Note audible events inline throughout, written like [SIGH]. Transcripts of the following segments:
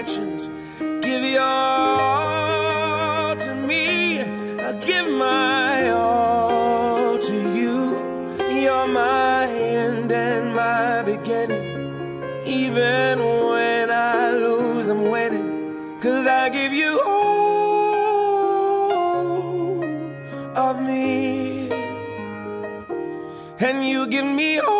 Imperfections. Give your all to me. I give my all to you. You're my end and my beginning. Even when I lose, I'm winning. Cause I give you all of me. And you give me all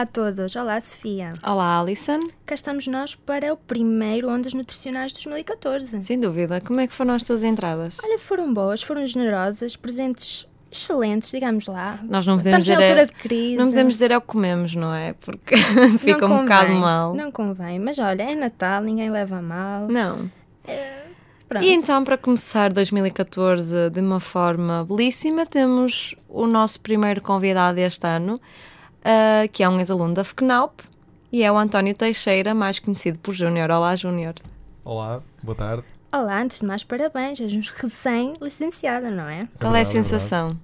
Olá a todos, olá Sofia. Olá, Alison. Cá estamos nós para o primeiro Ondas Nutricionais de 2014. Sem dúvida, como é que foram as tuas entradas? Olha, foram boas, foram generosas, presentes excelentes, digamos lá. Nós não podemos Estamos dizer. altura É, de crise. não podemos dizer é o que comemos, não é? Porque [LAUGHS] fica um bocado convém, mal. Não convém, mas olha, é Natal, ninguém leva a mal. Não. Pronto. E então, para começar 2014 de uma forma belíssima, temos o nosso primeiro convidado este ano, ah, que é um ex-aluno da FCNAUP, e é o António Teixeira, mais conhecido por Júnior. Olá, Júnior. Olá, boa tarde. Olá, antes de mais, parabéns, és um recém-licenciado, não é? Qual é a verdade, é sensação?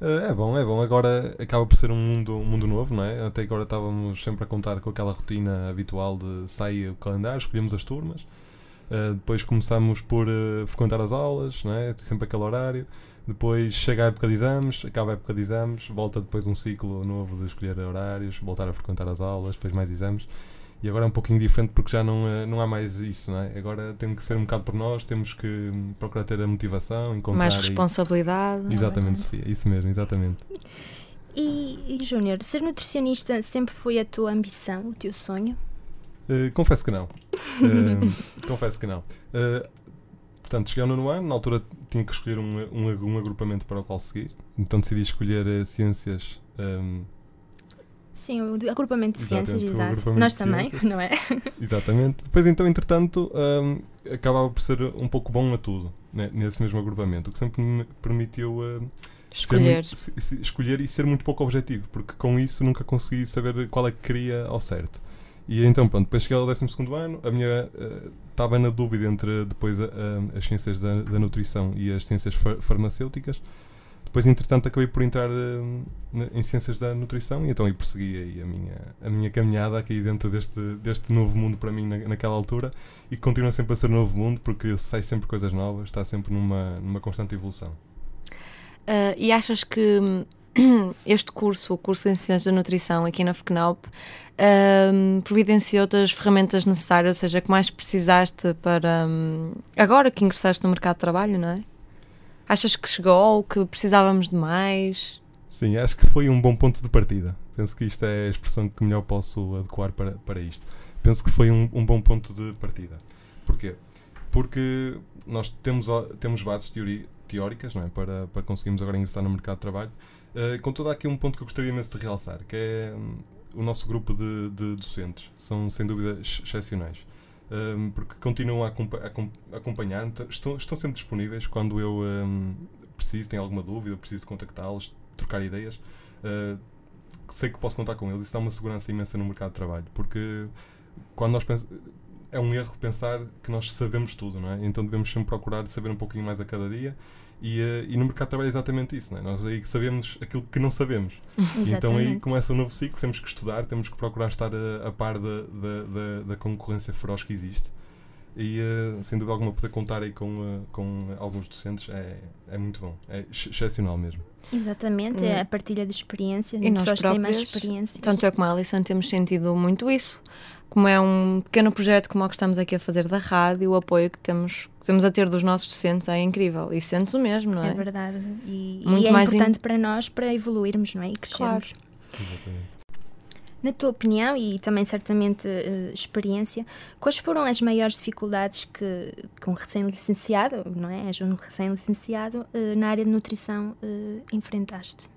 Eh, É bom, é bom. Agora acaba por ser um mundo, um mundo novo, não é? Até agora estávamos sempre a contar com aquela rotina habitual de sair o calendário, escolhemos as turmas, eh, depois começamos por eh, frequentar as aulas, não é? Sempre aquele horário. Depois chega a época de exames, acaba a época de exames, volta depois um ciclo novo de escolher horários, voltar a frequentar as aulas, depois mais exames. E agora é um pouquinho diferente porque já não, eh, não há mais isso, não é? Agora temos que ser um bocado por nós, temos que procurar ter a motivação, encontrar. Mais responsabilidade? Exatamente, Sofia, isso mesmo, exatamente. E, e Júnior, ser nutricionista sempre foi a tua ambição, o teu sonho? Uh, confesso que não. Uh, [LAUGHS] confesso que não. Uh, portanto, cheguei ao nono ano, na altura tinha que escolher um, um, um agrupamento para o qual seguir. Então decidi escolher uh, ciências. um, Sim, o agrupamento de ciências, exato. Nós também, ciências. [LAUGHS] não é? exatamente. Depois, então, entretanto, um, acabava por ser um pouco bom a tudo né, nesse mesmo agrupamento, o que sempre me permitiu uh, Escolher. muito- escolher e ser muito pouco objetivo, porque com isso nunca consegui saber qual é que queria ao certo. E então, pronto, depois cheguei ao 12 ano, a minha estava na dúvida entre depois a- a- as ciências da, da nutrição e as ciências far- farmacêuticas. Depois, entretanto, acabei por entrar eh, na- em ciências da nutrição e então aí persegui aí a minha, a minha caminhada aqui dentro deste, deste novo mundo para mim na, naquela altura e que continua sempre a ser novo mundo porque sai sempre coisas novas, está sempre numa, numa constante evolução. Ah, e achas que hum, [CLEARS THROAT] este curso, o curso em Ciências da Nutrição aqui na FCNAUP, hum, providenciou-te as ferramentas necessárias, ou seja, que mais precisaste para hum, agora que ingressaste no mercado de trabalho, não é? Achas que chegou, que precisávamos de mais? Sim, acho que foi um bom ponto de partida. Penso que isto é a expressão que melhor posso adequar para, para isto. Penso que foi um, um bom ponto de partida. Porquê? Porque nós temos, temos bases teori- teóricas não é? para, para conseguirmos agora ingressar no mercado de trabalho. Eh, contudo, há aqui um ponto que eu gostaria imenso de realçar, que é hum, o nosso grupo de, de docentes. São, sem dúvida, ex- excepcionais. Hum, porque continuam a, a acom- a acompanhar-me, estão, estão sempre disponíveis quando eu hum, preciso, tenho alguma dúvida, preciso contactá-los, trocar ideias. Uh, sei que posso contar com eles. Isso dá uma segurança imensa no mercado de trabalho, porque quando nós é um erro pensar que nós sabemos tudo, não é? Então devemos sempre procurar saber um pouquinho mais a cada dia. E, uh, e no mercado de trabalho é exatamente isso, não é? Nós aí sabemos aquilo que não sabemos. [LAUGHS] E então aí começa um novo ciclo, temos que estudar, temos que procurar estar a, a par da, da, da, da concorrência feroz que existe. E uh, sem dúvida alguma poder contar aí com, uh, com alguns docentes é, é muito bom, é ex- excepcional mesmo. Exatamente, é a partilha de experiências, E nós pessoas que têm mais próprias, experiências. Tanto eu como a Alison temos sentido muito isso. Como é um pequeno projeto como o que estamos aqui a fazer da rádio, o apoio que temos, que temos a ter dos nossos docentes é incrível. E sentes o mesmo, não é? É verdade. E, Muito e é mais in- importante para nós para evoluirmos não é? e crescermos. Exatamente. Na tua opinião e também certamente eh, experiência, quais foram as maiores dificuldades que, que um recém-licenciado, não é? És um recém-licenciado eh, na área de nutrição eh, enfrentaste?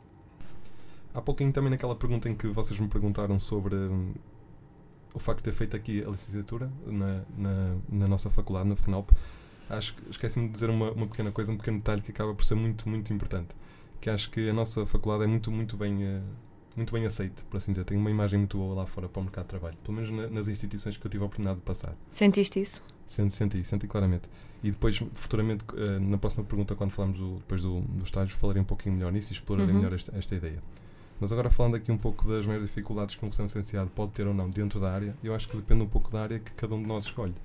Há pouquinho também naquela pergunta em que vocês me perguntaram sobre hum, o facto de ter feito aqui a licenciatura na, na, na nossa faculdade, na FCNAUP, acho que esqueci-me de dizer uma, uma pequena coisa, um pequeno detalhe que acaba por ser muito, muito importante. Que acho que a nossa faculdade é muito, muito bem, eh, muito bem aceite, por assim dizer. Tem uma imagem muito boa lá fora para o mercado de trabalho, pelo menos na- nas instituições que eu tive a oportunidade de passar. Sentiste isso? Senti, senti, senti claramente. E depois, futuramente, eh, na próxima pergunta, quando falarmos do, depois do, do estágio, falarei um pouquinho melhor nisso e explorarei Uhum. melhor esta, esta ideia. Mas agora falando aqui um pouco das maiores dificuldades que um recém-licenciado pode ter ou não dentro da área, eu acho que depende um pouco da área que cada um de nós escolhe.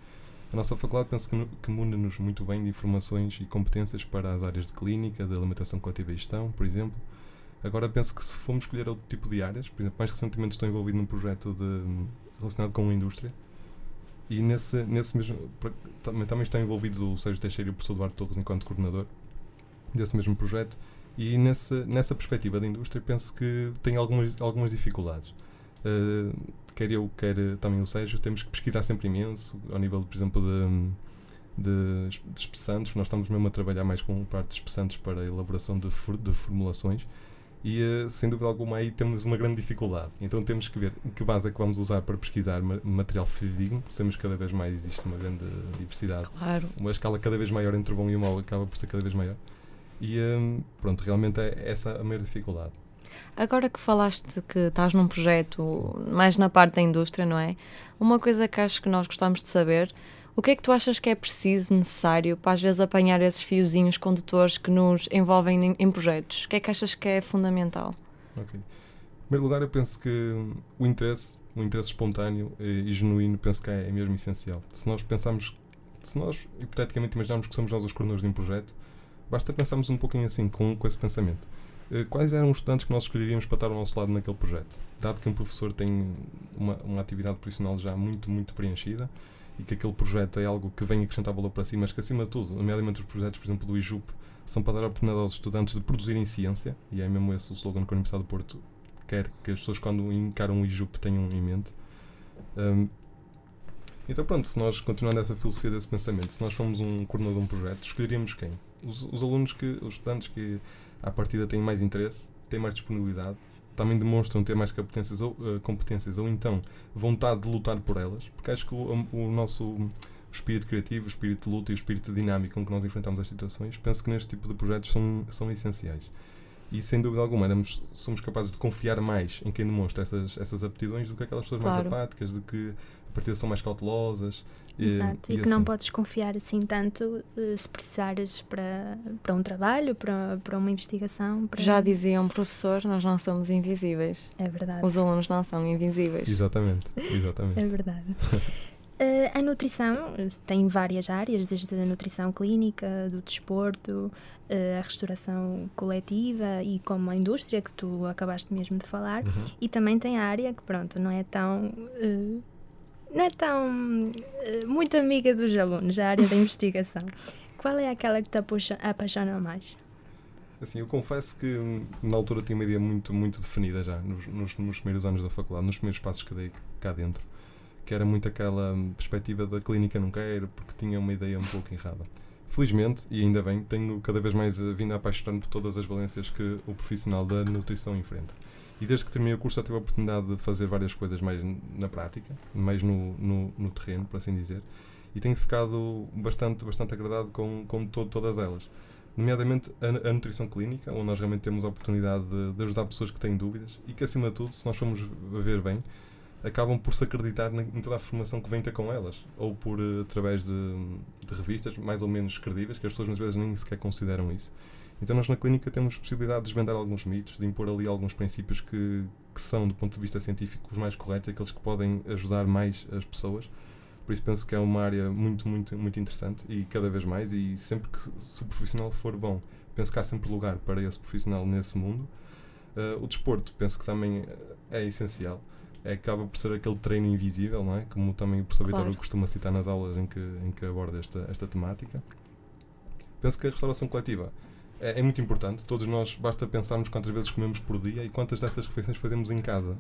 A nossa faculdade penso que, que une-nos muito bem de informações e competências para as áreas de clínica, de alimentação coletiva e gestão, por exemplo. Agora penso que se formos escolher outro tipo de áreas, por exemplo, mais recentemente estou envolvido num projeto de, relacionado com a indústria, e nesse, nesse mesmo. Também, também está envolvido o Sérgio Teixeira e o professor Eduardo Torres enquanto coordenador desse mesmo projeto. E nessa, nessa perspectiva da indústria, penso que tem algumas, algumas dificuldades. Uh, quer eu, quer também o Sérgio, temos que pesquisar sempre imenso, ao nível, por exemplo, de, de, de espessantes. Nós estamos mesmo a trabalhar mais com parte de espessantes para a elaboração de, for, de formulações e uh, sem dúvida alguma aí temos uma grande dificuldade. Então temos que ver que base é que vamos usar para pesquisar ma material fidedigno. Sabemos que cada vez mais existe uma grande diversidade. Claro. Uma escala cada vez maior entre o bom e o mau acaba por ser cada vez maior. E um, pronto, realmente é essa a maior dificuldade. Agora que falaste que estás num projeto Sim. mais na parte da indústria, não é? Uma coisa que acho que nós gostamos de saber, o que é que tu achas que é preciso, necessário, para às vezes apanhar esses fiozinhos condutores que nos envolvem em, projetos? O que é que achas que é fundamental? Ok. Em primeiro lugar, eu penso que o interesse, o interesse espontâneo e, e genuíno, penso que é, é mesmo essencial. Se nós pensarmos, se nós hipoteticamente imaginarmos que somos nós os coordenadores de um projeto, basta pensarmos um pouquinho assim, com, com esse pensamento. Eh, quais eram os estudantes que nós escolheríamos para estar ao nosso lado naquele projeto? Dado que um professor tem uma, uma atividade profissional já muito, muito preenchida e que aquele projeto é algo que vem acrescentar valor para si, mas que acima de tudo, nomeadamente os projetos, por exemplo, do IJUP, são para dar a oportunidade aos estudantes de produzirem ciência, e é mesmo esse o slogan que a Universidade do Porto quer que as pessoas, quando encaram o IJUP, tenham em mente. Um, então, pronto, se nós, continuando essa filosofia desse pensamento, se nós formos um coordenador de um projeto, escolheríamos quem? Os, os alunos, que, os estudantes que à partida têm mais interesse, têm mais disponibilidade, também demonstram ter mais competências ou, uh, competências, ou então vontade de lutar por elas, porque acho que o, o nosso espírito criativo, o espírito de luta e o espírito dinâmico com que nós enfrentamos as situações, penso que neste tipo de projetos são, são essenciais. E sem dúvida alguma, éramos, somos capazes de confiar mais em quem demonstra essas, essas aptidões do que aquelas pessoas claro. mais apáticas, de que a partida são mais cautelosas Exato, e, e que assim. não podes confiar assim tanto uh, se precisares para, para um trabalho, para, para uma investigação. Para... Já dizia um professor, nós não somos invisíveis. É verdade. Os alunos não são invisíveis. Exatamente, exatamente. é verdade. Uh, [LAUGHS] a nutrição tem várias áreas, desde a nutrição clínica, do desporto, uh, a restauração coletiva e como a indústria que tu acabaste mesmo de falar, uhum. e também tem a área que, pronto, não é tão. Uh, não é tão uh, muito amiga dos alunos, a área da investigação. Qual é aquela que te apaixona mais? Assim, eu confesso que hum, na altura tinha uma ideia muito, muito definida já, nos, nos, primeiros anos da faculdade, nos primeiros passos que dei cá dentro, que era muito aquela hum, perspectiva da clínica não quero, porque tinha uma ideia um pouco errada. Felizmente, e ainda bem, tenho cada vez mais eh, vindo a apaixonar-me por todas as valências que o profissional da nutrição enfrenta. E desde que terminei o curso já tive a oportunidade de fazer várias coisas mais na prática, mais no, no, no terreno, por assim dizer, e tenho ficado bastante, bastante agradado com, com todo, todas elas. Nomeadamente a, a, nutrição clínica, onde nós realmente temos a oportunidade de, de, ajudar pessoas que têm dúvidas e que, acima de tudo, se nós formos ver bem, acabam por se acreditar na, em toda a formação que vem ter com elas, ou por uh, através de, de revistas mais ou menos credíveis, que as pessoas muitas vezes nem sequer consideram isso. Então nós na clínica temos possibilidade de desvendar alguns mitos, de impor ali alguns princípios que, que são, do ponto de vista científico, os mais corretos, aqueles que podem ajudar mais as pessoas. Por isso penso que é uma área muito, muito, muito interessante e cada vez mais, e sempre que se o profissional for bom, penso que há sempre lugar para esse profissional nesse mundo. Uh, o desporto penso que também é essencial. É, acaba por ser aquele treino invisível, não é? Como também o professor claro. Vitor costuma citar nas aulas em que, em que aborda esta, esta temática. Penso que a restauração coletiva é, é, muito importante. Todos nós, basta pensarmos quantas vezes comemos por dia e quantas dessas refeições fazemos em casa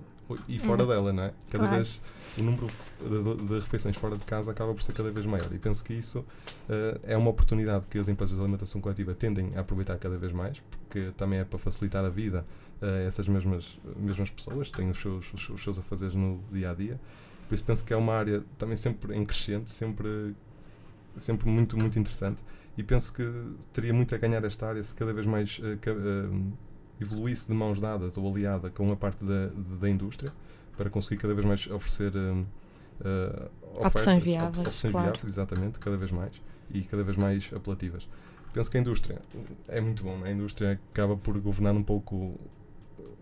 e fora uhum. dela, não é? Cada claro. vez o número de, de, refeições fora de casa acaba por ser cada vez maior e penso que isso uh, é uma oportunidade que as empresas de alimentação coletiva tendem a aproveitar cada vez mais, porque também é para facilitar a vida a uh, essas mesmas, mesmas pessoas que têm os seus, os, os seus afazeres no dia a dia. Por isso penso que é uma área também sempre em crescente, sempre, sempre muito, muito interessante e penso que teria muito a ganhar esta área se cada vez mais uh, uh, evoluísse de mãos dadas ou aliada com a parte da, da indústria para conseguir cada vez mais oferecer uh, ofertas, opções viáveis, op opções claro. viáveis, exatamente, cada vez mais e cada vez mais apelativas. Penso que a indústria é muito bom, a indústria acaba por governar um pouco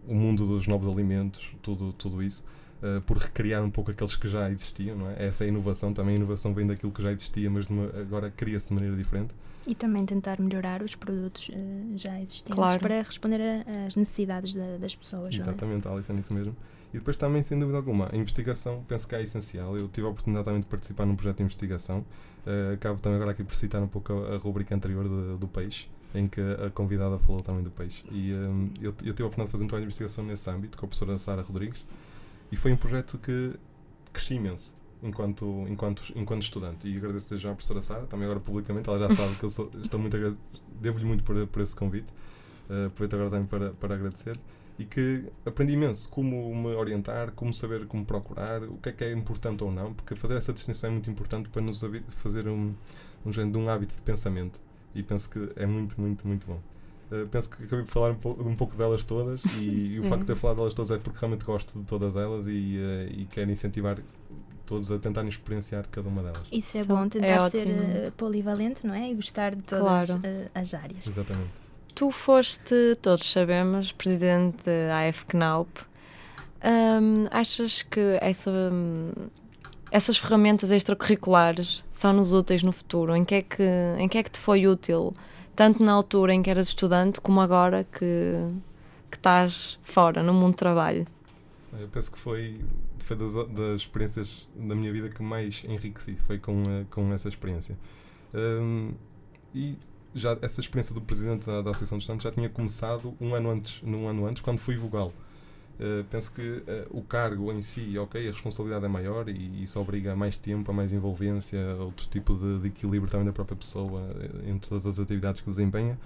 o mundo dos novos alimentos, tudo, tudo isso. Uh, por recriar um pouco aqueles que já existiam, não é? Essa é a inovação, também a inovação vem daquilo que já existia, mas uma, agora cria-se de maneira diferente. E também tentar melhorar os produtos uh, já existentes claro. para responder às necessidades da, das pessoas. Exatamente, é? Alice, é nisso mesmo. E depois também, sem dúvida alguma, a investigação penso que é essencial. Eu tive a oportunidade também de participar num projeto de investigação. Uh, acabo também agora aqui por citar um pouco a, a rubrica anterior de, do peixe, em que a convidada falou também do peixe. E um, eu, eu tive a oportunidade de fazer um trabalho de investigação nesse âmbito com a professora Sara Rodrigues e foi um projeto que cresci imenso enquanto, enquanto, enquanto estudante. E agradeço já à professora Sara, também agora publicamente, ela já [LAUGHS] sabe que eu sou, estou muito devo-lhe muito por, por esse convite. Uh, aproveito agora também para, para agradecer. E que aprendi imenso como me orientar, como saber como procurar, o que é que é importante ou não, porque fazer essa distinção é muito importante para nos fazer um, um género de um hábito de pensamento. E penso que é muito, muito, muito bom. Uh, penso que acabei de falar um pouco, um pouco delas todas e, e o facto de ter falado delas todas é porque realmente gosto de todas elas e, uh, e quero incentivar todos a tentarem experienciar cada uma delas. Isso é bom, tentar é ser uh, polivalente, não é? E gostar de todas claro. as áreas. Exatamente. Tu foste, todos sabemos, presidente da AFCNAUP. Um, achas que essa, essas ferramentas extracurriculares são-nos úteis no futuro? Em que, é que, em que é que te foi útil? Tanto na altura em que eras estudante como agora que, que estás fora, no mundo do trabalho? Eu penso que foi, foi das, das experiências da minha vida que mais enriqueci, foi com, eh, com essa experiência. Um, e já essa experiência do presidente da, da Associação de Estudantes já tinha começado um ano antes, num ano antes, quando fui vogal. Uh, penso que uh, o cargo em si, ok, a responsabilidade é maior e isso obriga a mais tempo, a mais envolvência, a outro tipo de, de, equilíbrio também da própria pessoa uh, em todas as atividades que desempenha.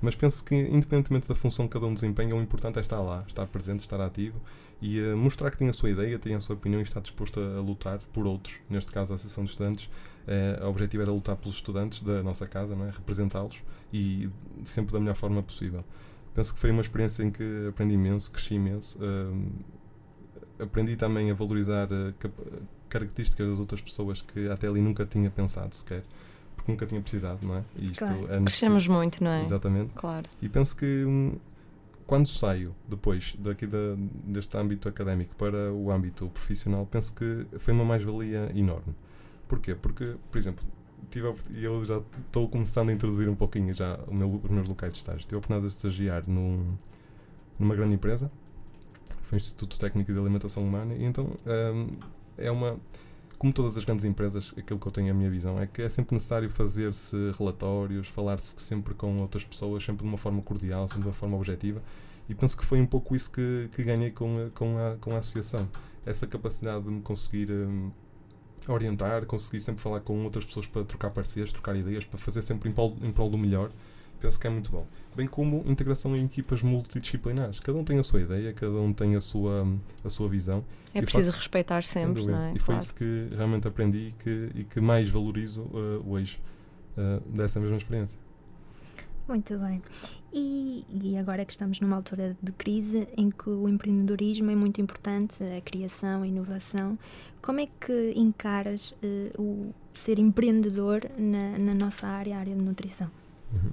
Mas penso que, independentemente da função que cada um desempenha, o importante é estar lá, estar presente, estar ativo e mostrar que tem a sua ideia, tem a sua opinião e está disposto a, a lutar por outros. Neste caso, a Associação de Estudantes. o objetivo era lutar pelos estudantes da nossa casa, é? representá-los e sempre da melhor forma possível penso que foi uma experiência em que aprendi imenso, cresci imenso. Uh, aprendi também a valorizar uh, características das outras pessoas que até ali nunca tinha pensado sequer, porque nunca tinha precisado, não é? E isto claro. é Crescemos muito, não é? Exatamente. Claro. E penso que um, quando saio depois daqui da, deste âmbito académico para o âmbito profissional, penso que foi uma mais-valia enorme. Porquê? Porque, por exemplo, tive e eu já estou começando a introduzir um pouquinho já meu, os meus locais de estágio. Tive a oportunidade de estagiar num, numa grande empresa, foi o Instituto Técnico de Alimentação Humana, e então um, é uma. Como todas as grandes empresas, aquilo que eu tenho a minha visão é que é sempre necessário fazer-se relatórios, falar-se sempre com outras pessoas, sempre de uma forma cordial, sempre de uma forma objetiva. E penso que foi um pouco isso que, que ganhei com a, com, a, com a associação. Essa capacidade de me conseguir. Um, orientar, conseguir sempre falar com outras pessoas para trocar parceiros, trocar ideias, para fazer sempre em prol, em prol do melhor, penso que é muito bom. Bem como integração em equipas multidisciplinares. Cada um tem a sua ideia, cada um tem a sua, a sua visão. É preciso faço, respeitar sempre, não é? E foi claro. isso que realmente aprendi e que, e que mais valorizo uh, hoje, uh, dessa mesma experiência. Muito bem. E, e, agora que estamos numa altura de crise em que o empreendedorismo é muito importante, a criação, a inovação, como é que encaras uh, o ser empreendedor na, na, nossa área, a área de nutrição? Uhum.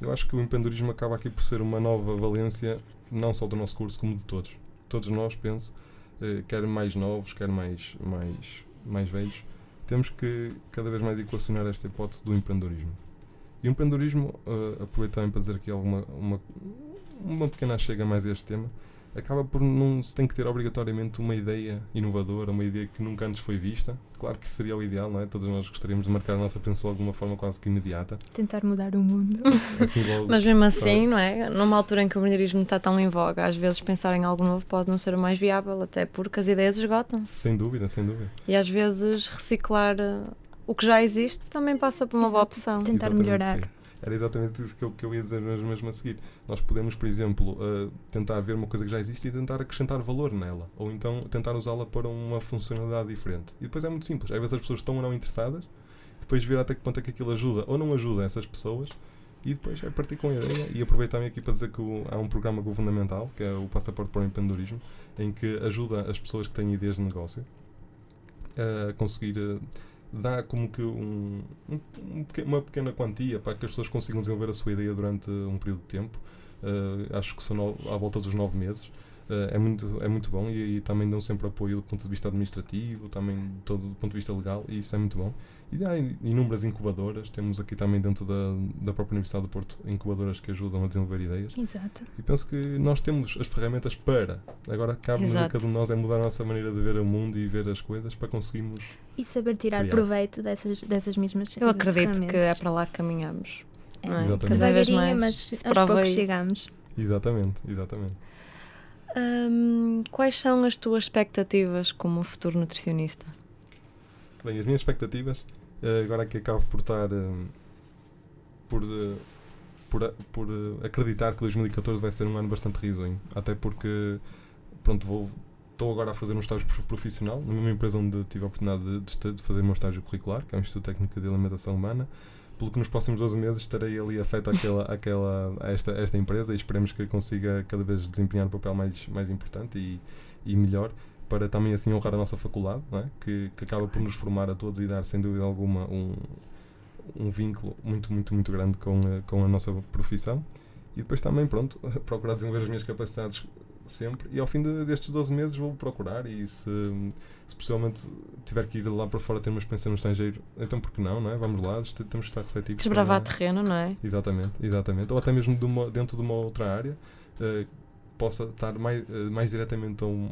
Eu acho que o empreendedorismo acaba aqui por ser uma nova valência, não só do nosso curso, como de todos. Todos nós, penso, uh, quer mais novos, quer mais, mais, mais velhos, temos que cada vez mais equacionar esta hipótese do empreendedorismo e o empreendedorismo, uh, aproveito também para dizer aqui alguma, uma, uma pequena chega mais a este tema, acaba por não se tem que ter obrigatoriamente uma ideia inovadora, uma ideia que nunca antes foi vista. Claro que seria o ideal, não é? Todos nós gostaríamos de marcar a nossa presença de alguma forma quase que imediata. Tentar mudar o mundo. [LAUGHS] Assim, logo, Mas mesmo assim, claro. não é? Numa altura em que o empreendedorismo está tão em voga, às vezes pensar em algo novo pode não ser o mais viável, até porque as ideias esgotam-se. Sem dúvida, sem dúvida. E às vezes reciclar eh, o que já existe também passa por uma Exato. boa opção. Tentar exatamente, melhorar. Sim. Era exatamente isso que eu, que eu ia dizer mesmo a seguir. Nós podemos, por exemplo, uh, tentar ver uma coisa que já existe e tentar acrescentar valor nela. Ou então tentar usá-la para uma funcionalidade diferente. E depois é muito simples. Às vezes as pessoas estão ou não interessadas, depois ver até que ponto é que aquilo ajuda ou não ajuda essas pessoas e depois é partir com a ideia e aproveitar também aqui para dizer que o, há um programa governamental que é o Passaporte para o Empreendedorismo em que ajuda as pessoas que têm ideias de negócio a conseguir uh, dá como que um, um, uma pequena quantia para que as pessoas consigam desenvolver a sua ideia durante um período de tempo. Uh, acho que são à volta dos nove meses. Uh, é, muito, é muito bom e, e, também dão sempre apoio do ponto de vista administrativo, também todo do ponto de vista legal, e isso é muito bom. E há inúmeras incubadoras, temos aqui também dentro da, da própria Universidade do Porto incubadoras que ajudam a desenvolver ideias. Exato. E penso que nós temos as ferramentas para. Agora cabe-nos a cada um de nós é mudar a nossa maneira de ver o mundo e ver as coisas para conseguirmos. E saber tirar criar. proveito dessas, dessas mesmas Eu acredito que é para lá que caminhamos. É, é? Exatamente. Cada vez mais mas aos poucos chegamos. Exatamente, exatamente. Hum, quais são as tuas expectativas como futuro nutricionista? Bem, as minhas expectativas, eh, agora aqui acabo por estar eh, por, eh, por, por acreditar que 2014 vai ser um ano bastante risonho. Até porque, pronto, vou. Estou agora a fazer um estágio prof- profissional na mesma empresa onde tive a oportunidade de, de fazer o meu estágio curricular, que é o Instituto Técnico de Alimentação Humana. Pelo que nos próximos 12 meses estarei ali afeto àquela, àquela, [LAUGHS] a, esta, esta empresa e esperemos que consiga cada vez desempenhar um papel mais, mais importante e, e melhor para também assim honrar a nossa faculdade, é? que, que acaba por nos formar a todos e dar sem dúvida alguma um, um vínculo muito, muito, muito grande com a, com a nossa profissão. E depois também, pronto, [LAUGHS] procurar desenvolver as minhas capacidades sempre. E ao fim de- destes 12 meses vou procurar e se, se possivelmente tiver que ir lá para fora ter uma experiência no estrangeiro, então por que não, não é? Vamos lá, temos que estar receptivos. Desbravar para- terreno, não é? Exatamente, exatamente. Ou até mesmo de uma- dentro de uma outra área, eh, possa estar mais, eh, mais diretamente ou, um-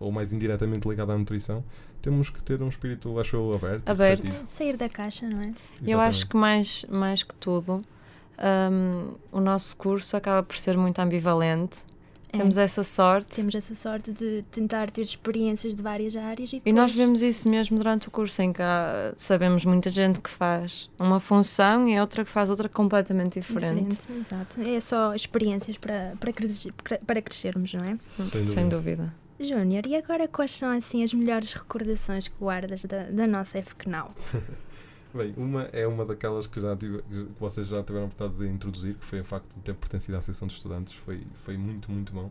ou mais indiretamente ligado à nutrição, temos que ter um espírito, acho eu, aberto. Aberto. Sair da caixa, não é? Eu acho Exatamente. que mais, mais que tudo, hum, o nosso curso acaba por ser muito ambivalente. É. Temos essa sorte. Temos essa sorte de tentar ter experiências de várias áreas e, E nós depois- vemos isso mesmo durante o curso, em que há- sabemos muita gente que faz uma função e outra que faz outra completamente diferente. Diferente, exato. É só experiências para, para, para crescermos, não é? Sem Sem dúvida. Júnior, e agora quais são assim as melhores recordações que guardas da, da nossa FCNAL? [LAUGHS] Bem, uma é uma daquelas que, já tive, que vocês já tiveram a oportunidade de introduzir, que foi o facto de ter pertencido à Associação de Estudantes. Foi, foi muito, muito bom.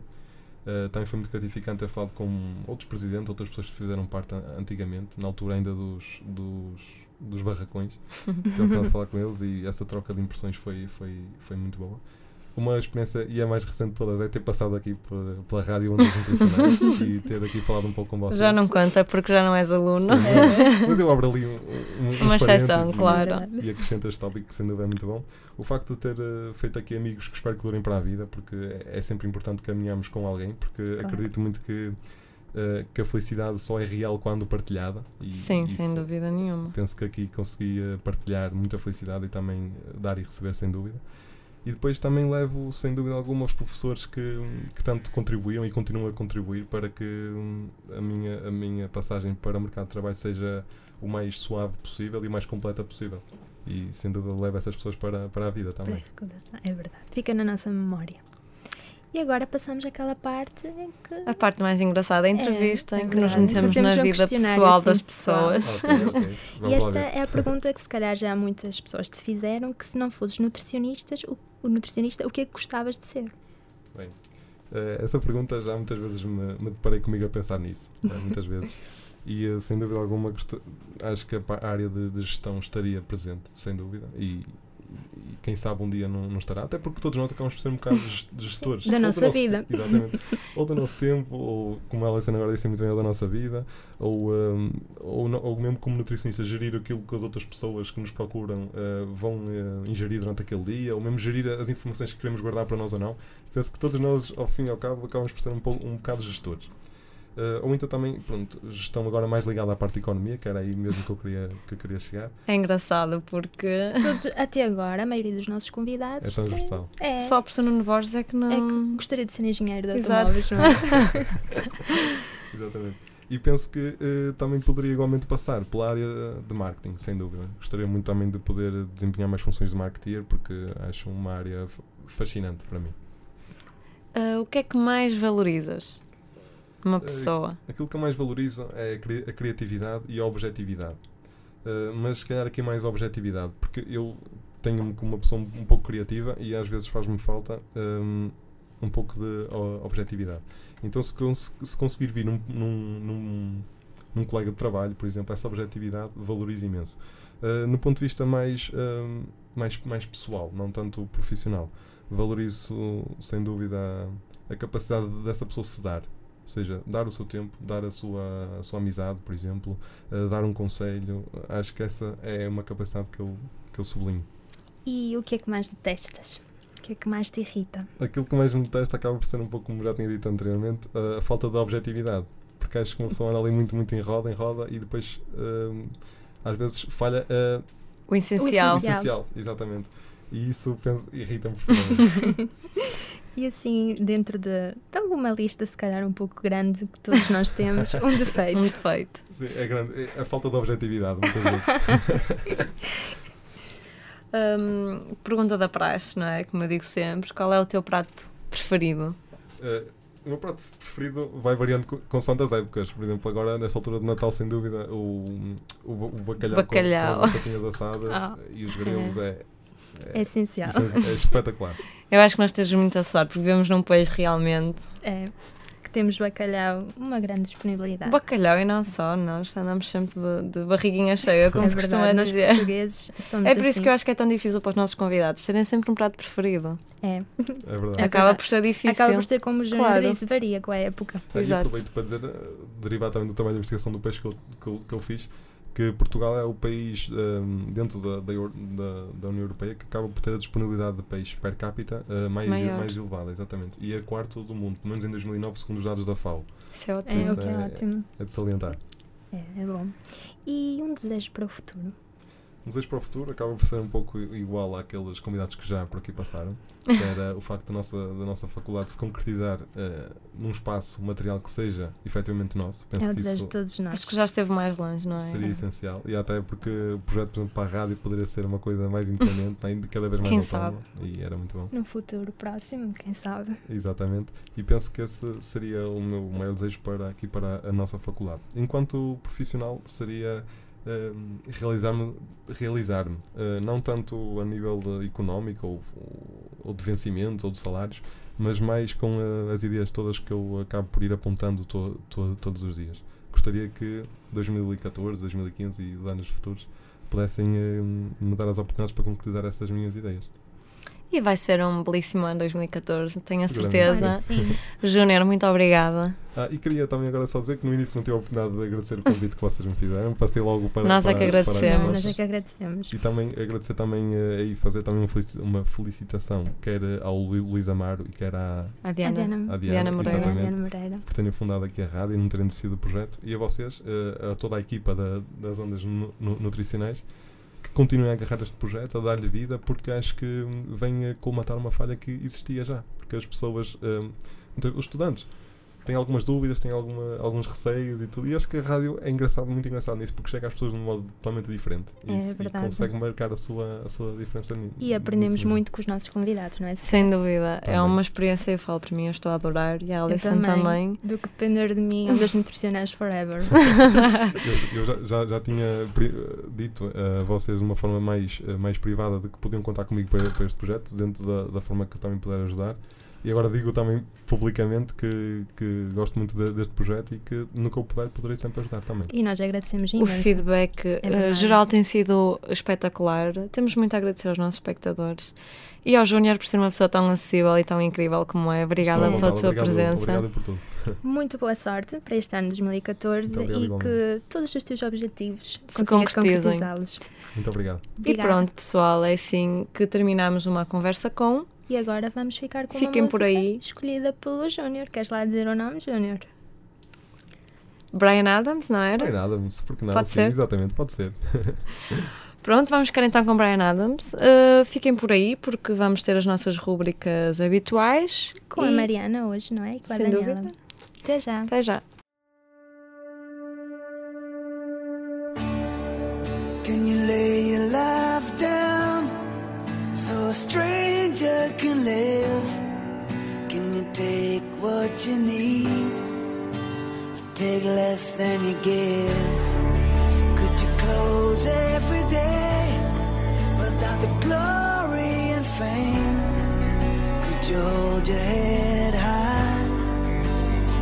Uh, também foi muito gratificante ter falado com outros presidentes, outras pessoas que fizeram parte an- antigamente, na altura ainda dos, dos, dos barracões. [LAUGHS] Tive a oportunidade de falar com eles e essa troca de impressões foi, foi, foi muito boa. Uma experiência, e a mais recente de todas, é ter passado aqui por- pela rádio Ondas Nutricionais [LAUGHS] e ter aqui falado um pouco com vocês. Já não conta porque já não és aluno. Sim, mas eu abro ali um, um, Uma exceção, e- claro. E acrescento este tópico que sem dúvida é muito bom. O facto de ter eh, feito aqui amigos que espero que durem para a vida, porque é, é sempre importante caminharmos com alguém, porque acredito muito que, eh, que a felicidade só é real quando partilhada. E Sim, sem dúvida nenhuma. Penso que aqui consegui eh, partilhar muita felicidade e também dar e receber sem dúvida. E depois também levo, sem dúvida alguma, os professores que, que tanto contribuíam e continuam a contribuir para que hum, a minha, a minha passagem para o mercado de trabalho seja o mais suave possível e o mais completa possível. E sem dúvida levo essas pessoas para, para a vida também. recordação, É verdade. Fica na nossa memória. E agora passamos àquela parte em que. A parte mais engraçada, a entrevista é em que nos metemos Fazemos na um vida pessoal assim, das pessoal. pessoas. Ah, sim, ok. E esta é a pergunta que se calhar já muitas pessoas te fizeram, que se não fosses nutricionistas, o, o nutricionista, o que é que gostavas de ser? Bem, eh, essa pergunta já muitas vezes me, me deparei comigo a pensar nisso, eh, muitas [LAUGHS] vezes. E eh, sem dúvida alguma acho que a área de, de gestão estaria presente, sem dúvida. E, e quem sabe um dia não, não estará, até porque todos nós acabamos por ser um bocado ges- [LAUGHS] gestores. da nossa nosso vida. te- Exatamente. ou do nosso tempo, ou como a Alessandra agora disse muito bem, ou da nossa vida, ou, ehm, ou, ou mesmo como nutricionista, gerir aquilo que as outras pessoas que nos procuram eh, vão eh, ingerir durante aquele dia, ou mesmo gerir as informações que queremos guardar para nós ou não. Penso que todos nós, ao fim e ao cabo, acabamos por ser um, pouco- um bocado gestores. Eh, ou então também, pronto, gestão agora mais ligada à parte de economia, que era aí mesmo que eu queria, que eu queria chegar. É engraçado porque Todos, até agora, a maioria dos nossos É convidados. transversal. É, é, só por ser Nuno Borges é que não. é que gostaria de ser engenheiro de Exato. automóveis, não é? [LAUGHS] Exatamente. E penso que eh, também poderia igualmente passar pela área de marketing, sem dúvida. Gostaria muito também de poder desempenhar mais funções de marketeer, porque acho uma área fascinante para mim. Ah, o que é que mais valorizas numa pessoa? Aquilo que eu mais valorizo é a, cri- a criatividade e a objetividade. Uh, mas se calhar aqui mais a objetividade, porque eu tenho-me como uma pessoa um, pouco criativa e às vezes faz-me falta um, um pouco de objetividade. Então se, cons- se conseguir vir num, num, num, num colega de trabalho, por exemplo, essa objetividade valorizo imenso. Uh, no ponto de vista mais, um, mais, mais pessoal, não tanto profissional, valorizo sem dúvida a, a capacidade dessa pessoa se dar. Ou seja, dar o seu tempo, dar a sua, a sua amizade, por exemplo, uh, dar um conselho. Acho que essa é uma capacidade que eu, que eu sublinho. E o que é que mais detestas? O que é que mais te irrita? Aquilo que mais me detesta acaba por ser um pouco, como já tinha dito anteriormente, a, a falta de objetividade. Porque acho que uma pessoa anda ali muito, muito em roda, em roda, e depois, um, às vezes, falha a O essencial. essencial. essencial. Exatamente. E isso irrita-me profundamente. [LAUGHS] E assim, dentro de, de alguma lista, se calhar um pouco grande, que todos nós temos, um defeito. [LAUGHS] Um defeito. Sim, é grande. É a falta de objetividade, muitas vezes. [LAUGHS] Hum, pergunta da praxe, não é? Como eu digo sempre, qual é o teu prato preferido? Eh, o meu prato preferido vai variando co- consoante as épocas. Por exemplo, agora, nesta altura de Natal, sem dúvida, o, o, o bacalhau, Bacalhau. Com, com as batatinhas assadas [LAUGHS] Ah. e os grelos é, É essencial. é, é espetacular. [LAUGHS] Eu acho que nós temos muita sorte, porque vivemos num país realmente. É, que temos bacalhau, uma grande disponibilidade. Bacalhau e não só, nós andamos sempre de, de barriguinha cheia, como é se verdade, costuma nós dizer. portugueses somos É por isso assim. que eu acho que é tão difícil para os nossos convidados terem sempre um prato preferido. É, É verdade. É Acaba verdade. por ser difícil. acaba por ser como o Júnior Claro. disse, varia com a época. Ah, E Exato. aproveito para dizer, eh, derivado também do trabalho de investigação do peixe que eu, que eu, que eu fiz, que Portugal é o país ehm, dentro da, da, da, da União Europeia que acaba por ter a disponibilidade de peixe per capita eh, mais, Maior. mais elevada, exatamente. E é quarto do mundo, pelo menos em 2009, segundo os dados da FAO. Isso é É, ótimo. é, é- ótimo. É de salientar. É, é bom. E um desejo para o futuro? Um desejo para o futuro acaba por ser um pouco igual àqueles convidados que já por aqui passaram, que era o facto da nossa, da nossa faculdade se concretizar eh, num espaço material que seja efetivamente nosso. Penso é o desejo de todos nós. Acho que já esteve mais longe, não é? seria essencial. E até porque o projeto, por exemplo, para a rádio poderia ser uma coisa mais [LAUGHS] independente, ainda cada vez mais Quem autónoma. E era muito bom. No futuro próximo, quem sabe? Exatamente. E penso que esse seria o meu maior desejo para aqui para a nossa faculdade. Enquanto profissional seria hum, realizar-me, realizar-me uh, não tanto a nível económico ou, ou de vencimento ou de salários, mas mais com uh, as ideias todas que eu acabo por ir apontando to- to- todos os dias. Gostaria que 2014, 2015 e os anos futuros pudessem me dar as oportunidades para concretizar essas minhas ideias. E vai ser um belíssimo ano 2014, tenho a certeza. Júnior, muito obrigada. Ah, e queria também agora só dizer que no início não tive a oportunidade de agradecer o convite que vocês me fizeram. Passei logo para. Nós é que agradecemos. Não, nós. é que agradecemos. E também agradecer também eh, e fazer também uma felici- uma felicitação, quer ao Lu- Luís Amaro e quer à, A A Diana. Diana, à Diana, Diana Moreira. Diana Moreira. por terem fundado aqui a rádio e não terem desistido do projeto. E a vocês, eh, a toda a equipa da- das ondas nu- nu- nutricionais, continuem a agarrar este projeto, a dar-lhe vida, porque acho que hum, vem a colmatar uma falha que existia já. Porque as pessoas, hum, os estudantes, têm algumas dúvidas, têm alguma, alguns receios e tudo. E acho que a rádio é engraçado, muito engraçado nisso, porque chega às pessoas de um modo totalmente diferente. E, É e verdade. consegue marcar a sua, a sua diferença E aprendemos nisso mesmo. muito com os nossos convidados, não é? Sem dúvida, é Também. uma experiência, eu falo para mim, eu estou a adorar e a Alison também. Do que depender de mim, um dos nutricionais forever. [LAUGHS] Eu, eu já, já, já tinha dito a vocês de uma forma mais, eh, mais privada de que podiam contar comigo para, para este projeto, dentro da, da forma que eu também puder ajudar. E agora digo também publicamente que, que gosto muito de- deste projeto e que no que eu puder poderei sempre ajudar também. E nós agradecemos O imenso. feedback eh, verdade. geral tem sido espetacular. Temos muito a agradecer aos nossos espectadores e ao Júnior por ser uma pessoa tão acessível e tão incrível como é. Obrigada Estou pela tua obrigado, presença. Obrigado por tudo. [LAUGHS] Muito boa sorte para este ano de 2014 Muito obrigado, e igualmente. que todos os teus objetivos Se consigas concretizem. Muito obrigado. E Obrigada. pronto, pessoal, é assim que terminamos uma conversa com. E agora vamos ficar com Fiquem uma por música aí. escolhida pelo Júnior. Queres lá dizer o nome, Júnior? Brian Adams, não era? Não nada, mas porque não? Pode Sim, ser? Exatamente, pode ser. [LAUGHS] Pronto, vamos ficar então com Brian Adams. Uh, fiquem por aí porque vamos ter as nossas rúbricas habituais. Com a E, Mariana hoje, não é? E com a Sem Daniela. dúvida. Até já. Até já. Can you lay your life down so a can live? Can you take what you need? Take less than you give. Could you close every day without the glory and fame? Could you hold your head high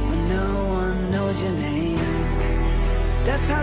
when no one knows your name? That's how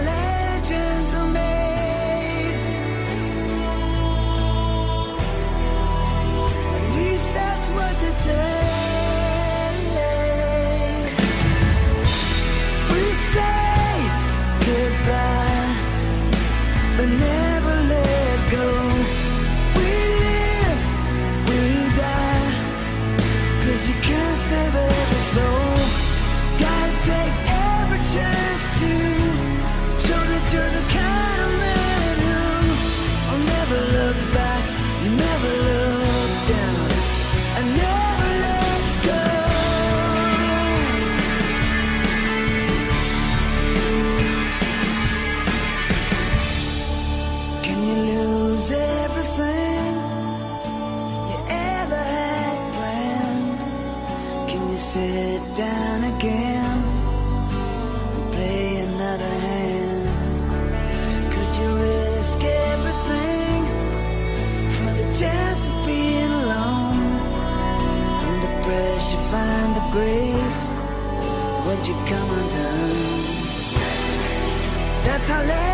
you come undone. That's how legends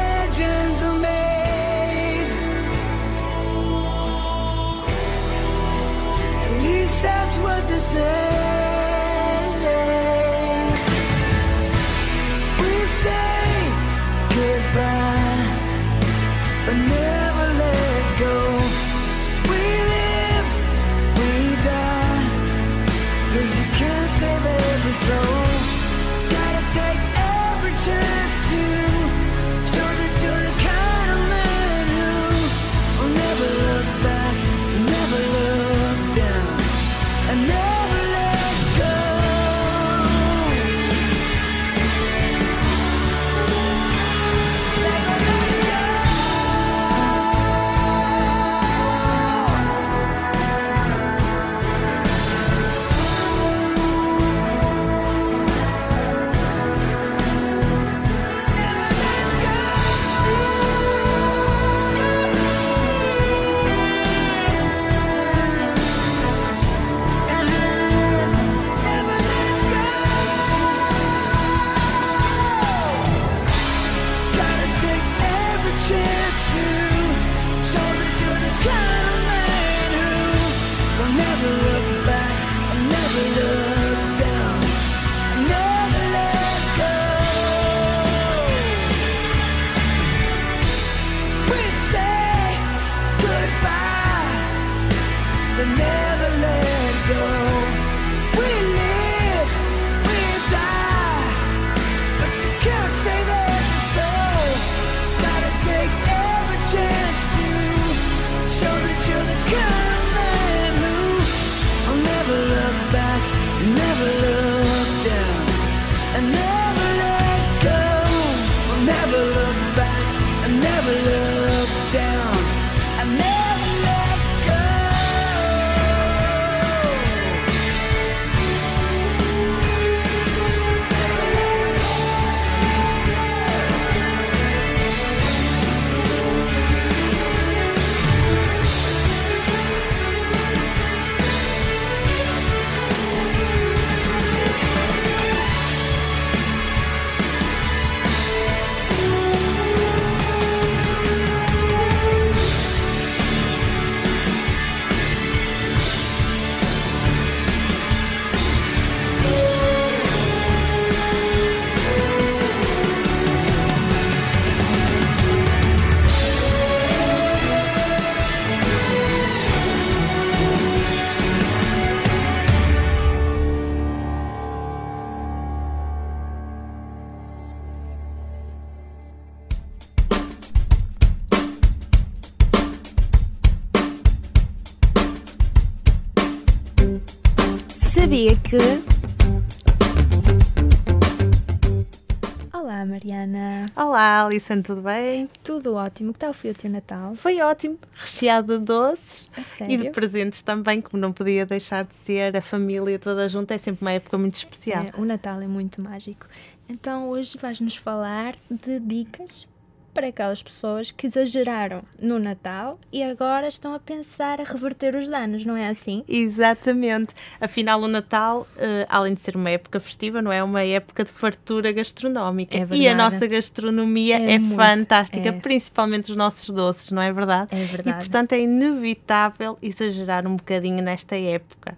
Alison, tudo bem? Tudo ótimo. Que tal foi o teu Natal? Foi ótimo, recheado de doces e de presentes também, como não podia deixar de ser, a família toda junta é sempre uma época muito especial. É, o Natal é muito mágico. Então, hoje vais-nos falar de dicas para aquelas pessoas que exageraram no Natal e agora estão a pensar a reverter os danos, não é assim? Exatamente. Afinal, o Natal, eh, além de ser uma época festiva, não é uma época de fartura gastronómica. É e a nossa gastronomia É é, muito, fantástica, é. principalmente os nossos doces, não é verdade? É E verdade. portanto é inevitável exagerar um bocadinho nesta época.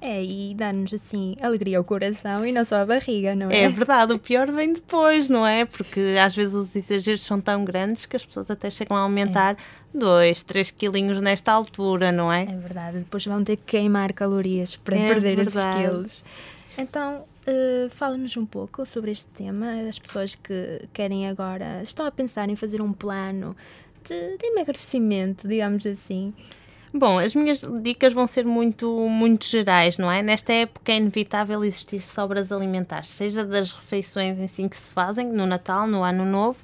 É, e dá-nos assim alegria ao coração e não só à barriga, não é? É verdade, o pior vem depois, não é? Porque às vezes os exageros são tão grandes que as pessoas até chegam a aumentar 2, 3 quilinhos nesta altura, não é? É verdade, depois vão ter que queimar calorias para É perder verdade. esses quilos. Então, eh, fala-nos um pouco sobre este tema. As pessoas que querem agora, estão a pensar em fazer um plano de, de emagrecimento, digamos assim. Bom, as minhas dicas vão ser muito, muito gerais, não é? Nesta época é inevitável existir sobras alimentares, seja das refeições em si que se fazem, no Natal, no Ano Novo,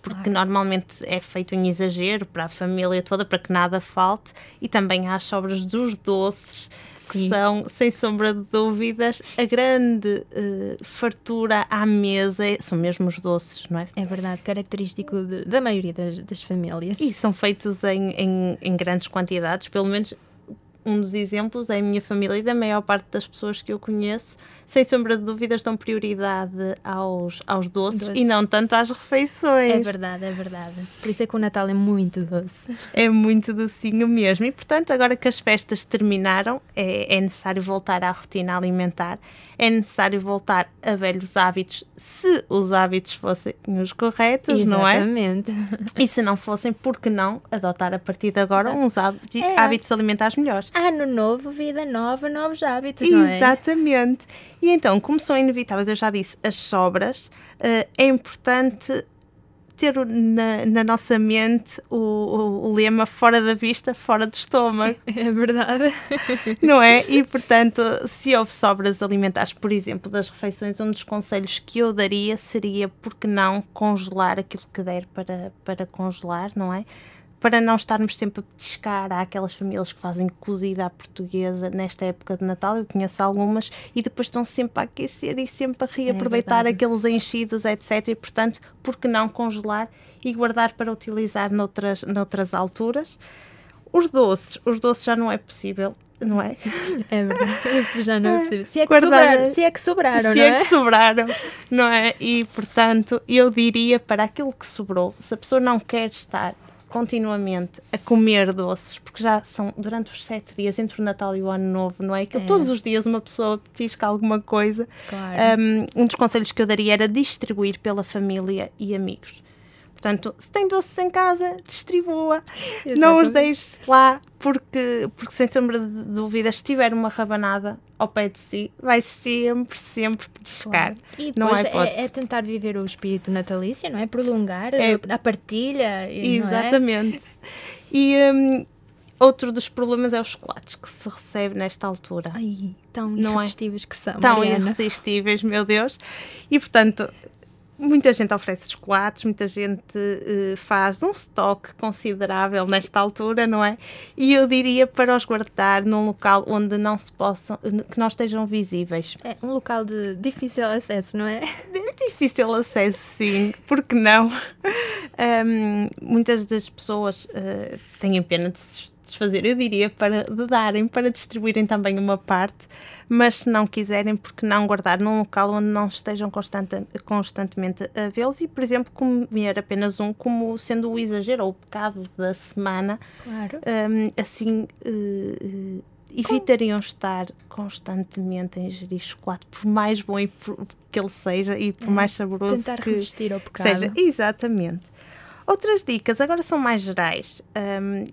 porque normalmente é feito em exagero para a família toda, para que nada falte, e também há as sobras dos doces, que Sim. são, sem sombra de dúvidas, a grande eh, fartura à mesa, é- são mesmo os doces, não é? É verdade, característico de- da maioria das, das famílias. E são feitos em, em, em grandes quantidades, pelo menos um dos exemplos é a minha família e da maior parte das pessoas que eu conheço sem sombra de dúvidas, dão prioridade aos, aos doces, Doces. e não tanto às refeições. É verdade, é verdade. Por isso é que o Natal é muito doce. É muito docinho mesmo. E, portanto, agora que as festas terminaram, é, é necessário voltar à rotina alimentar, é necessário voltar a velhos hábitos, se os hábitos fossem os corretos, não é? Exatamente. E se não fossem, por que não adotar a partir de agora Exato. uns hábitos, É. hábitos alimentares melhores? Ano novo, vida nova, novos hábitos, não é? Exatamente. E então, como são inevitáveis, eu já disse, as sobras, eh, é importante ter na, na nossa mente o, o- o lema fora da vista, fora do estômago, [LAUGHS] É verdade. [LAUGHS] não é? E, portanto, se houve sobras alimentares, por exemplo, das refeições, um dos conselhos que eu daria seria, por que não congelar aquilo que der para, para congelar, não é? Para não estarmos sempre a petiscar. Há aquelas famílias que fazem cozida à portuguesa nesta época de Natal, eu conheço algumas, e depois estão sempre a aquecer e sempre a reaproveitar verdade. aqueles enchidos, etc. E, portanto, por que não congelar e guardar para utilizar noutras, noutras alturas? Os doces, os doces já não é possível, não é? É verdade. Já não é possível. Se é que, Guardar- sobrar, se é que sobraram, se não é é? que sobraram, não é? E portanto, eu diria para aquilo que sobrou, se a pessoa não quer estar continuamente a comer doces, porque já são durante os sete dias entre o Natal e o Ano Novo, não é? Que É. todos os dias uma pessoa petisca alguma coisa. Claro. Um, um dos conselhos que eu daria era distribuir pela família e amigos. Portanto, se tem doces em casa, distribua. Não os Exatamente. deixe lá, porque, porque sem sombra de dúvidas, se tiver uma rabanada ao pé de si, vai sempre, sempre petiscar. Claro. E Não é, é tentar viver o espírito natalício, não é? Prolongar É. a partilha. não é? Exatamente. E hum, outro dos problemas é os chocolates que se recebe nesta altura. Ai, tão Não é? irresistíveis que são. Tão Mariana. irresistíveis, meu Deus. E portanto, muita gente oferece chocolates, muita gente eh, faz um estoque considerável nesta altura, não é? E eu diria para os guardar num local onde não se possam, que não estejam visíveis. É um local de difícil acesso, não é? De difícil acesso, sim, porque não? [LAUGHS] Hum, muitas das pessoas eh, têm pena de se desfazer, eu diria, para darem, para distribuírem também uma parte, mas se não quiserem, porque não guardar num local onde não estejam constante, constantemente a vê-los e, por exemplo, comer apenas um como sendo o exagero ou o pecado da semana, Claro. Hum, assim eh, evitariam estar constantemente a ingerir chocolate, por mais bom e que ele seja e por É, mais saboroso Tentar que, resistir ao pecado. seja. Exatamente. Outras dicas, agora são mais gerais, hum,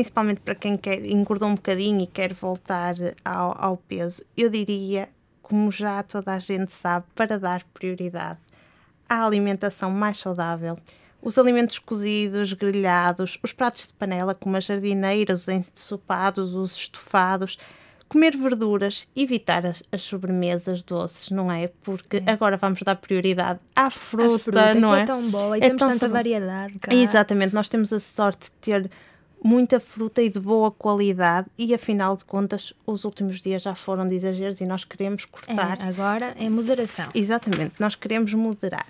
principalmente para quem quer engordou um bocadinho e quer voltar ao, ao peso. Eu diria, como já toda a gente sabe, para dar prioridade à alimentação mais saudável. Os alimentos cozidos, grelhados, os pratos de panela, como as jardineiras, os ensopados, os estofados, comer verduras, evitar as, as sobremesas doces, não é? Porque agora vamos dar prioridade à A fruta, fruta, não é? é tão boa e É temos tanta sabor- variedade. cá. Exatamente, nós temos a sorte de ter muita fruta e de boa qualidade e afinal de contas os últimos dias já foram de exageros e nós queremos cortar. É, agora é moderação. Exatamente, nós queremos moderar.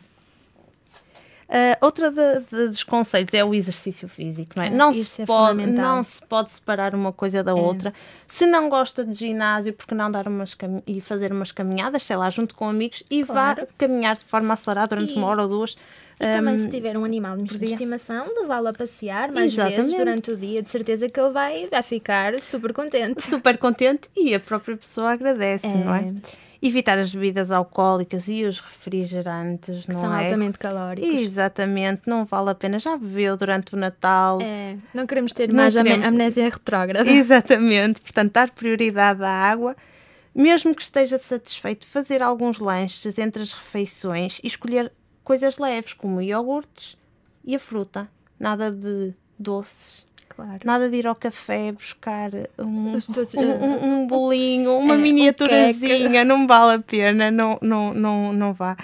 Ah, outra de- de- dos conselhos é o exercício físico, não é? É, não, se é pode, não se pode separar uma coisa da É. outra. Se não gosta de ginásio, porque não dar umas e fazer umas caminhadas, sei lá, junto com amigos e Claro. vá caminhar de forma acelerada durante E- uma hora ou duas. E também, Hum, se tiver um animal de estimação, levá-lo a passear mais vezes Exatamente. durante o dia. De certeza que ele vai, vai ficar super contente. super contente e a própria pessoa agradece, não é? É. Evitar as bebidas alcoólicas e os refrigerantes, Que não são é? altamente calóricos. Exatamente, não vale a pena. Já bebeu durante o Natal. É, não queremos ter Não mais queremos. amnésia retrógrada. Exatamente, portanto, dar prioridade à água. Mesmo que esteja satisfeito, fazer alguns lanches entre as refeições e escolher coisas leves, como iogurtes e a fruta. Nada de doces. Claro. Nada de ir ao café buscar um, doces, um, um- um bolinho, uma é, um miniaturazinha, não vale a pena, não, não, não, não vá.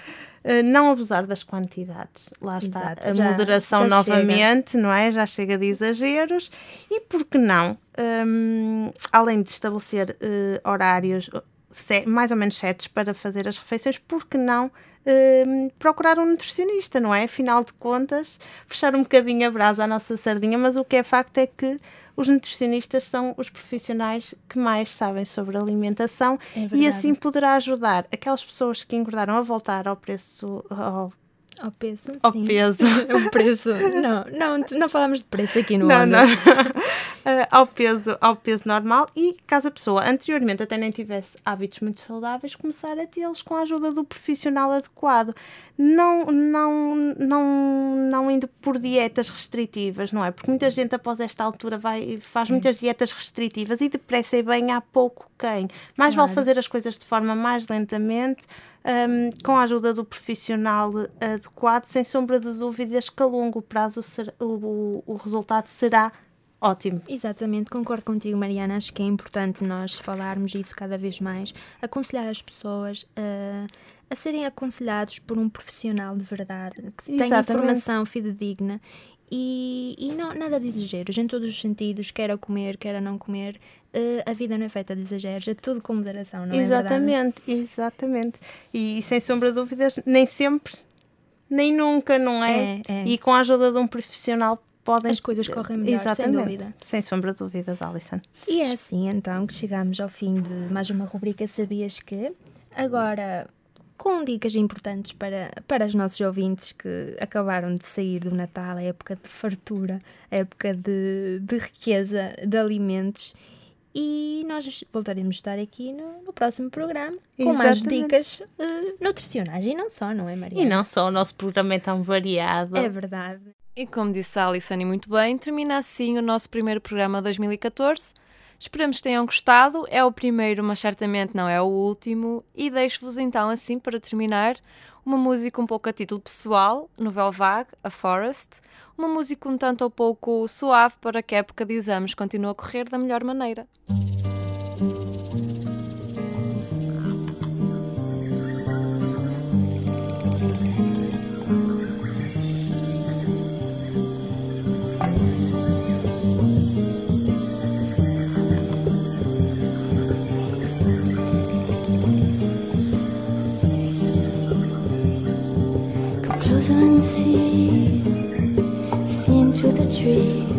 Uh, não abusar das quantidades. Lá está Exato, a já- moderação já novamente, não é? Já chega de exageros. E por que não, hum, além de estabelecer uh, horários ce- mais ou menos certos para fazer as refeições, por que não hum, procurar um nutricionista, não é? Afinal de contas, fechar um bocadinho a brasa à nossa sardinha, mas o que é facto é que os nutricionistas são os profissionais que mais sabem sobre alimentação É e assim poderá ajudar aquelas pessoas que engordaram a voltar ao preço ao, Ao peso, ao sim. peso [LAUGHS] o preço. Não, não, não falamos de preço aqui no não, não. [LAUGHS] Eh, ao, peso, ao peso normal e caso a pessoa anteriormente até nem tivesse hábitos muito saudáveis, começar a tê-los com a ajuda do profissional adequado. Não, não, não, não indo por dietas restritivas, não é? Porque muita gente após esta altura vai, faz muitas dietas restritivas e depressa e bem há pouco quem. Mais vale Claro. fazer as coisas de forma mais lentamente, hum, com a ajuda do profissional adequado, sem sombra de dúvidas que a longo prazo ser- o, o, resultado será ótimo. Exatamente, concordo contigo, Mariana. Acho que é importante nós falarmos isso cada vez mais, aconselhar as pessoas a, a serem aconselhados por um profissional de verdade, que tenha informação fidedigna e, e não, nada de exageros em todos os sentidos, quer a comer, quer a não comer. Eh, a vida não é feita de exageros, é tudo com moderação, não é verdade? exatamente, exatamente. E, sem sombra de dúvidas, nem sempre, nem nunca, não é? É, é. E com a ajuda de um profissional podem. As coisas correm melhor, sem Exatamente. dúvida. Sem sombra de dúvidas, Alison. E é assim então que chegamos ao fim de mais uma rubrica Sabias que? Agora, com dicas importantes para, para os nossos ouvintes que acabaram de sair do Natal, a época de fartura, a época de, de riqueza de alimentos. E nós voltaremos a estar aqui no, no próximo programa com mais Exatamente. dicas eh, nutricionais e não só, não é, Maria? E não só, o nosso programa é tão variado. É verdade. E como disse a Alissane muito bem, termina assim o nosso primeiro programa de 2014. Esperamos que tenham gostado. É o primeiro, mas certamente não é o último. E deixo-vos então, assim, para terminar, uma música um pouco a título pessoal, Novel Vague, A Forest. Uma música um tanto ou pouco suave para que a época de exames continue a correr da melhor maneira. suis